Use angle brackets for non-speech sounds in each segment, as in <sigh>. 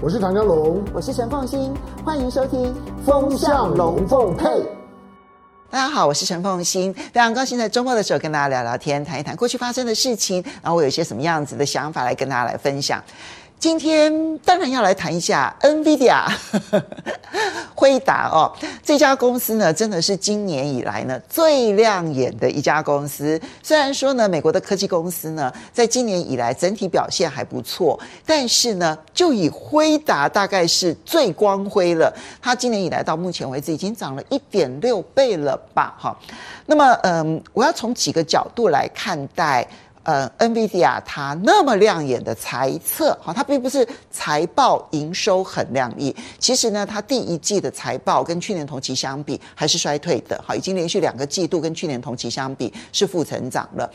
我是唐江龙，我是陈凤欣，欢迎收听《风向龙凤配》。大家好，我是陈凤欣，非常高兴在周末的时候跟大家聊聊天，谈一谈过去发生的事情，然后我有一些什么样子的想法来跟大家来分享。今天当然要来谈一下 NVIDIA <laughs> 辉达哦，这家公司呢，真的是今年以来呢最亮眼的一家公司。虽然说呢，美国的科技公司呢，在今年以来整体表现还不错，但是呢，就以辉达大概是最光辉了。它今年以来到目前为止已经涨了一点六倍了吧？哈，那么嗯，我要从几个角度来看待。呃，NVIDIA 它那么亮眼的猜测，哈，它并不是财报营收很亮丽。其实呢，它第一季的财报跟去年同期相比还是衰退的，哈，已经连续两个季度跟去年同期相比是负成长了。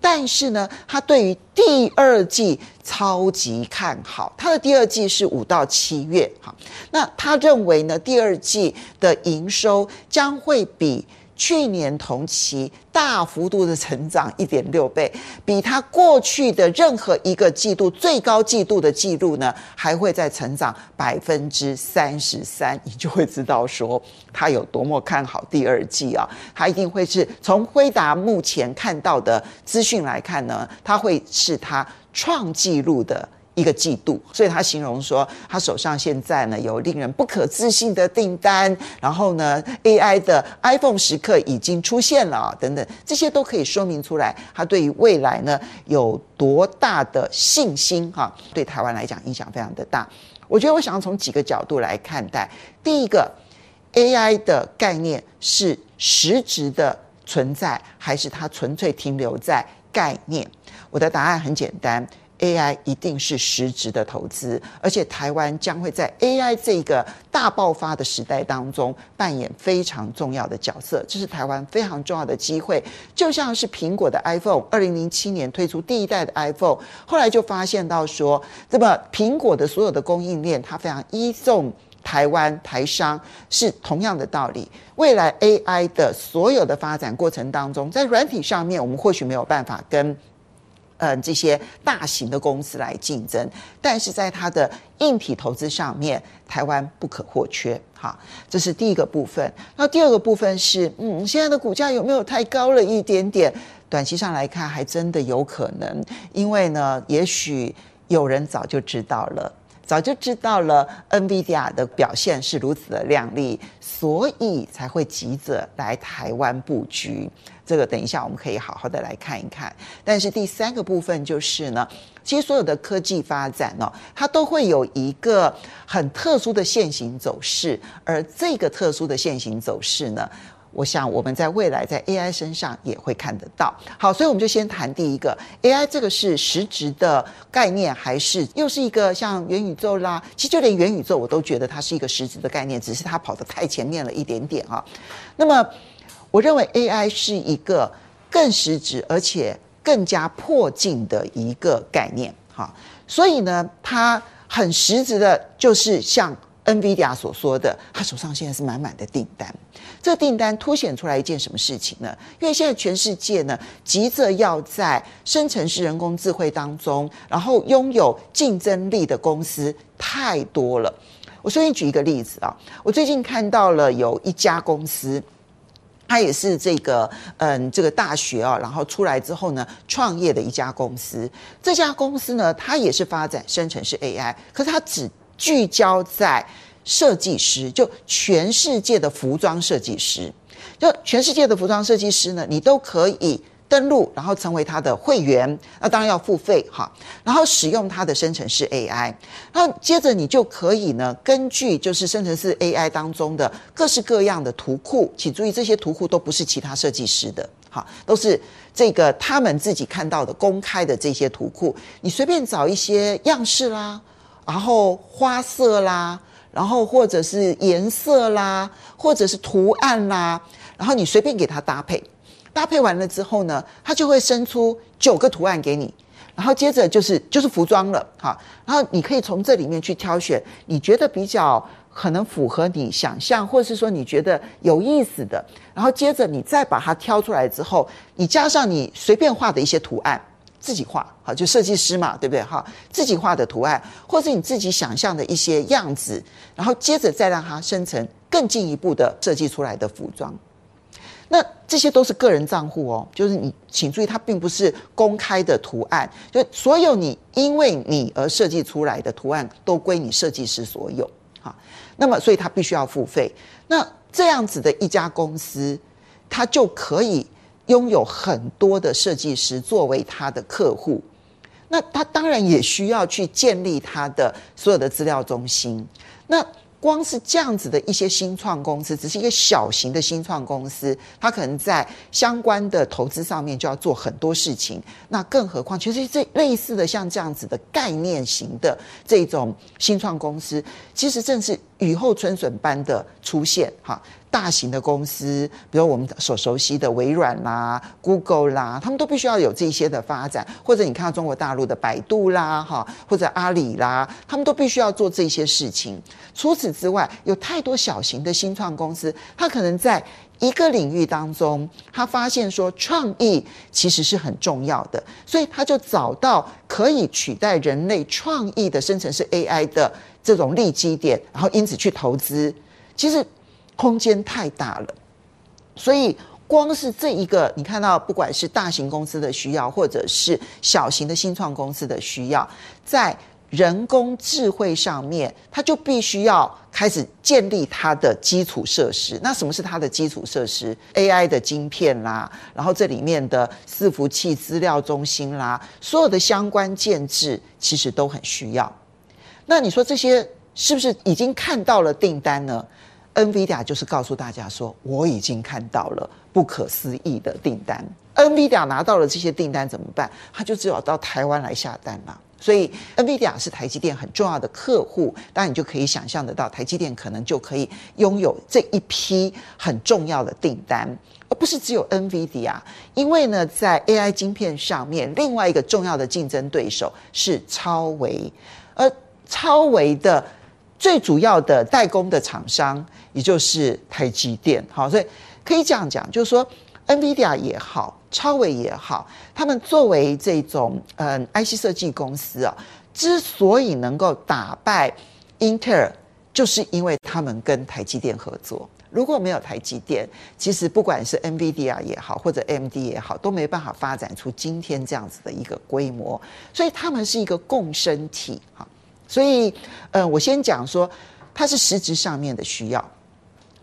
但是呢，它对于第二季超级看好，它的第二季是五到七月，哈，那他认为呢，第二季的营收将会比。去年同期大幅度的成长一点六倍，比它过去的任何一个季度最高季度的记录呢，还会再成长百分之三十三，<laughs> 你就会知道说它有多么看好第二季啊！它一定会是从辉达目前看到的资讯来看呢，它会是它创纪录的。一个季度，所以他形容说，他手上现在呢有令人不可置信的订单，然后呢，AI 的 iPhone 时刻已经出现了，等等，这些都可以说明出来，他对于未来呢有多大的信心哈，对台湾来讲影响非常的大。我觉得我想要从几个角度来看待，第一个，AI 的概念是实质的存在，还是它纯粹停留在概念？我的答案很简单。AI 一定是实质的投资，而且台湾将会在 AI 这个大爆发的时代当中扮演非常重要的角色，这是台湾非常重要的机会。就像是苹果的 iPhone，二零零七年推出第一代的 iPhone，后来就发现到说，这么苹果的所有的供应链，它非常依重台湾台商，是同样的道理。未来 AI 的所有的发展过程当中，在软体上面，我们或许没有办法跟。嗯，这些大型的公司来竞争，但是在它的硬体投资上面，台湾不可或缺。哈，这是第一个部分。那第二个部分是，嗯，现在的股价有没有太高了一点点？短期上来看，还真的有可能，因为呢，也许有人早就知道了。早就知道了，NVIDIA 的表现是如此的亮丽，所以才会急着来台湾布局。这个等一下我们可以好好的来看一看。但是第三个部分就是呢，其实所有的科技发展呢，它都会有一个很特殊的线型走势，而这个特殊的线型走势呢，我想我们在未来在 AI 身上也会看得到。好，所以我们就先谈第一个 AI，这个是实质的概念，还是又是一个像元宇宙啦？其实就连元宇宙我都觉得它是一个实质的概念，只是它跑得太前面了一点点啊。那么我认为 AI 是一个更实质而且更加迫近的一个概念。哈，所以呢，它很实质的，就是像。NVIDIA 所说的，他手上现在是满满的订单。这个订单凸显出来一件什么事情呢？因为现在全世界呢，急着要在生成式人工智慧当中，然后拥有竞争力的公司太多了。我随便举一个例子啊，我最近看到了有一家公司，它也是这个嗯，这个大学啊，然后出来之后呢，创业的一家公司。这家公司呢，它也是发展生成式 AI，可是它只聚焦在设计师，就全世界的服装设计师，就全世界的服装设计师呢，你都可以登录，然后成为他的会员，那当然要付费哈，然后使用他的生成式 AI，然后接着你就可以呢，根据就是生成式 AI 当中的各式各样的图库，请注意这些图库都不是其他设计师的，哈，都是这个他们自己看到的公开的这些图库，你随便找一些样式啦。然后花色啦，然后或者是颜色啦，或者是图案啦，然后你随便给它搭配，搭配完了之后呢，它就会生出九个图案给你，然后接着就是就是服装了哈，然后你可以从这里面去挑选你觉得比较可能符合你想象，或者是说你觉得有意思的，然后接着你再把它挑出来之后，你加上你随便画的一些图案。自己画，好，就设计师嘛，对不对？哈，自己画的图案，或是你自己想象的一些样子，然后接着再让它生成更进一步的设计出来的服装。那这些都是个人账户哦，就是你请注意，它并不是公开的图案，就所有你因为你而设计出来的图案都归你设计师所有，哈。那么，所以他必须要付费。那这样子的一家公司，他就可以拥有很多的设计师作为他的客户。那他当然也需要去建立他的所有的资料中心。那光是这样子的一些新创公司，只是一个小型的新创公司，它可能在相关的投资上面就要做很多事情。那更何况，其实这类似的像这样子的概念型的这种新创公司，其实正是雨后春笋般的出现，哈。大型的公司，比如我们所熟悉的微软啦、Google 啦，他们都必须要有这些的发展，或者你看到中国大陆的百度啦，哈，或者阿里啦，他们都必须要做这些事情。除此之外，有太多小型的新创公司，它可能在一个领域当中，他发现说创意其实是很重要的，所以他就找到可以取代人类创意的生成式 AI 的这种利基点，然后因此去投资。其实。空间太大了，所以光是这一个，你看到不管是大型公司的需要，或者是小型的新创公司的需要，在人工智慧上面，它就必须要开始建立它的基础设施。那什么是它的基础设施？AI 的晶片啦，然后这里面的伺服器、资料中心啦，所有的相关建制其实都很需要。那你说这些是不是已经看到了订单呢？NVIDIA 就是告诉大家说，我已经看到了不可思议的订单。NVIDIA 拿到了这些订单怎么办？他就只有到台湾来下单了。所以 NVIDIA 是台积电很重要的客户，当然你就可以想象得到，台积电可能就可以拥有这一批很重要的订单，而不是只有 NVIDIA。因为呢，在 AI 晶片上面，另外一个重要的竞争对手是超微，而超微的。最主要的代工的厂商，也就是台积电，好，所以可以这样讲，就是说，NVIDIA 也好，超微也好，他们作为这种嗯 IC 设计公司啊，之所以能够打败英特尔，就是因为他们跟台积电合作。如果没有台积电，其实不管是 NVIDIA 也好，或者 AMD 也好，都没办法发展出今天这样子的一个规模。所以他们是一个共生体，哈。所以，呃，我先讲说，它是实质上面的需要，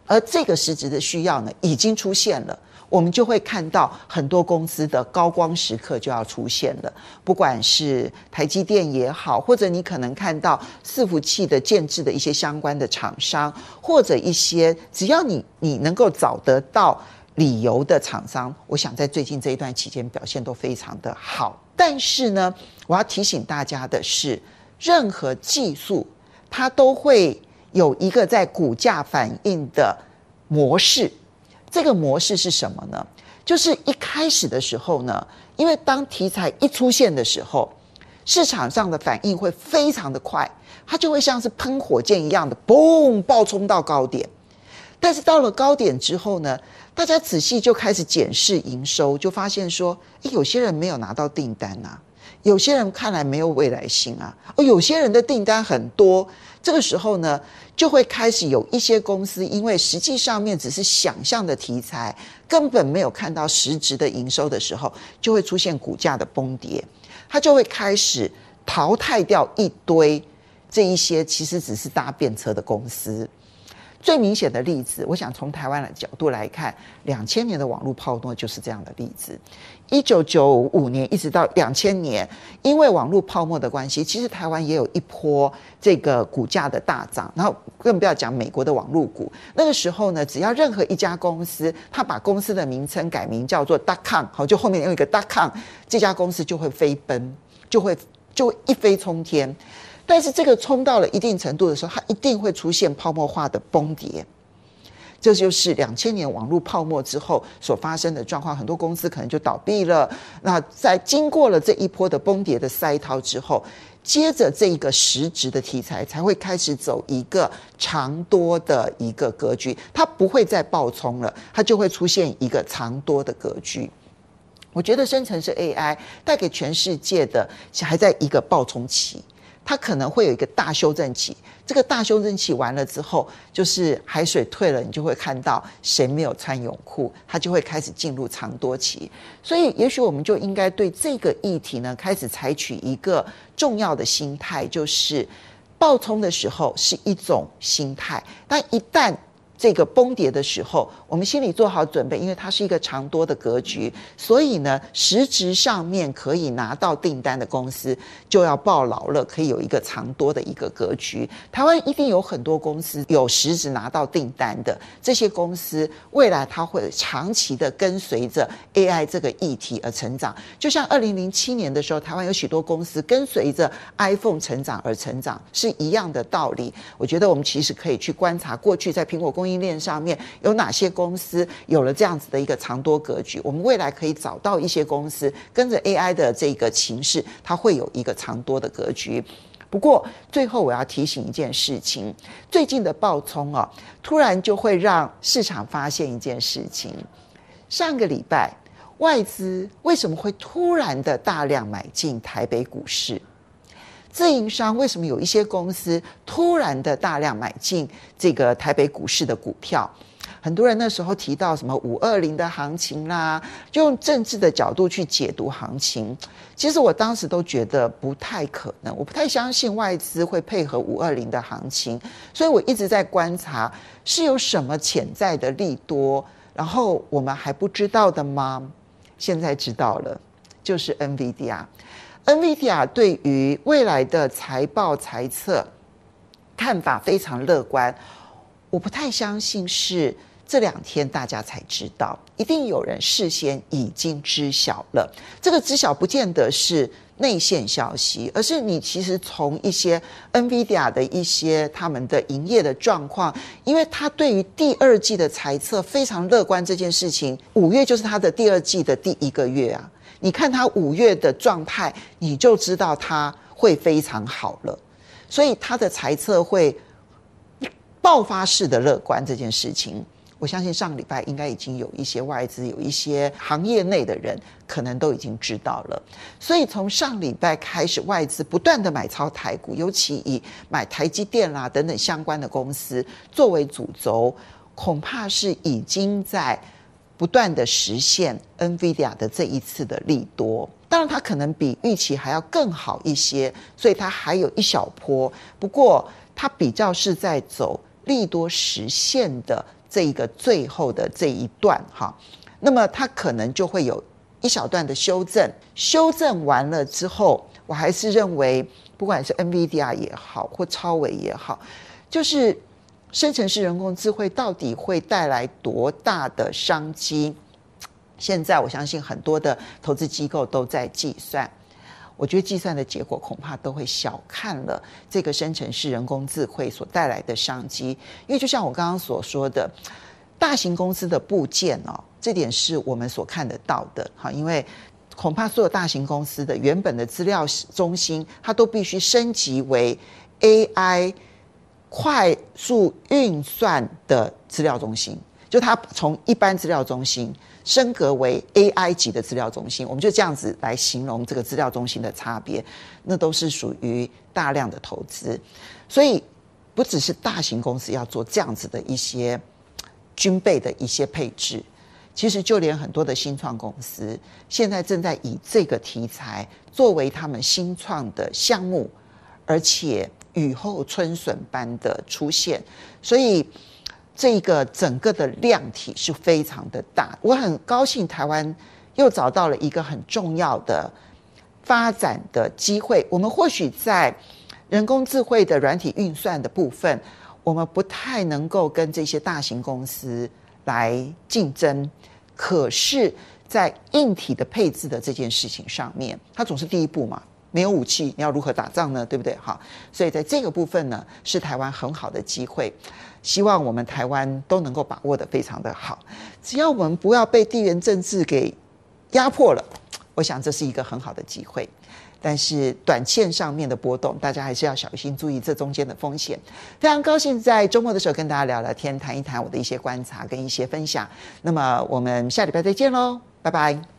而这个实质的需要呢，已经出现了，我们就会看到很多公司的高光时刻就要出现了。不管是台积电也好，或者你可能看到伺服器的建制的一些相关的厂商，或者一些只要你你能够找得到理由的厂商，我想在最近这一段期间表现都非常的好。但是呢，我要提醒大家的是。任何技术，它都会有一个在股价反应的模式。这个模式是什么呢？就是一开始的时候呢，因为当题材一出现的时候，市场上的反应会非常的快，它就会像是喷火箭一样的，嘣，爆冲到高点。但是到了高点之后呢，大家仔细就开始检视营收，就发现说，诶，有些人没有拿到订单呐。有些人看来没有未来性啊，而有些人的订单很多，这个时候呢，就会开始有一些公司，因为实际上面只是想象的题材，根本没有看到实质的营收的时候，就会出现股价的崩跌，它就会开始淘汰掉一堆这一些其实只是搭便车的公司。最明显的例子，我想从台湾的角度来看，两千年的网络泡沫就是这样的例子。一九九五年一直到两千年，因为网络泡沫的关系，其实台湾也有一波这个股价的大涨。然后更不要讲美国的网络股，那个时候呢，只要任何一家公司，他把公司的名称改名叫做 .com，好，就后面用一个 .com，这家公司就会飞奔，就会就会一飞冲天。但是这个冲到了一定程度的时候，它一定会出现泡沫化的崩跌，这就是两千年网络泡沫之后所发生的状况。很多公司可能就倒闭了。那在经过了这一波的崩跌的筛淘之后，接着这一个实质的题材才会开始走一个长多的一个格局，它不会再暴冲了，它就会出现一个长多的格局。我觉得生成式 AI 带给全世界的还在一个暴冲期，它可能会有一个大修正期。这个大修正期完了之后，就是海水退了，你就会看到谁没有穿泳裤，它就会开始进入长多期。所以，也许我们就应该对这个议题呢，开始采取一个重要的心态，就是暴冲的时候是一种心态，但一旦这个崩跌的时候，我们心里做好准备，因为它是一个长多的格局，所以呢，实质上面可以拿到订单的公司就要抱牢了，可以有一个长多的一个格局。台湾一定有很多公司有实质拿到订单的，这些公司未来它会长期的跟随着 AI 这个议题而成长。就像二零零七年的时候，台湾有许多公司跟随着 iPhone 成长而成长，是一样的道理。我觉得我们其实可以去观察过去在苹果公供应链上面有哪些公司有了这样子的一个长多格局？我们未来可以找到一些公司跟着 AI 的这个情势，它会有一个长多的格局。不过最后我要提醒一件事情：最近的暴冲啊，突然就会让市场发现一件事情。上个礼拜外资为什么会突然的大量买进台北股市？自营商为什么有一些公司突然的大量买进这个台北股市的股票？很多人那时候提到什么五二零的行情啦，就用政治的角度去解读行情。其实我当时都觉得不太可能，我不太相信外资会配合五二零的行情，所以我一直在观察是有什么潜在的利多，然后我们还不知道的吗？现在知道了，就是 NVD 啊。NVIDIA 对于未来的财报财测看法非常乐观，我不太相信是这两天大家才知道，一定有人事先已经知晓了。这个知晓不见得是内线消息，而是你其实从一些 NVIDIA 的一些他们的营业的状况，因为他对于第二季的财测非常乐观这件事情，五月就是他的第二季的第一个月啊。你看他五月的状态，你就知道他会非常好了，所以他的财测会爆发式的乐观这件事情，我相信上礼拜应该已经有一些外资、有一些行业内的人可能都已经知道了。所以从上礼拜开始，外资不断的买超台股，尤其以买台积电啦等等相关的公司作为主轴，恐怕是已经在。不断的实现 NVIDIA 的这一次的利多，当然它可能比预期还要更好一些，所以它还有一小波。不过它比较是在走利多实现的这一个最后的这一段哈，那么它可能就会有一小段的修正。修正完了之后，我还是认为，不管是 NVIDIA 也好，或超微也好，就是。生成式人工智慧到底会带来多大的商机？现在我相信很多的投资机构都在计算，我觉得计算的结果恐怕都会小看了这个生成式人工智慧所带来的商机。因为就像我刚刚所说的，大型公司的部件哦，这点是我们所看得到的。哈，因为恐怕所有大型公司的原本的资料中心，它都必须升级为 AI。快速运算的资料中心，就它从一般资料中心升格为 AI 级的资料中心，我们就这样子来形容这个资料中心的差别，那都是属于大量的投资，所以不只是大型公司要做这样子的一些军备的一些配置，其实就连很多的新创公司现在正在以这个题材作为他们新创的项目，而且。雨后春笋般的出现，所以这个整个的量体是非常的大。我很高兴台湾又找到了一个很重要的发展的机会。我们或许在人工智慧的软体运算的部分，我们不太能够跟这些大型公司来竞争，可是，在硬体的配置的这件事情上面，它总是第一步嘛。没有武器，你要如何打仗呢？对不对？好，所以在这个部分呢，是台湾很好的机会。希望我们台湾都能够把握得非常的好。只要我们不要被地缘政治给压迫了，我想这是一个很好的机会。但是短线上面的波动，大家还是要小心注意这中间的风险。非常高兴在周末的时候跟大家聊聊天，谈一谈我的一些观察跟一些分享。那么我们下礼拜再见喽，拜拜。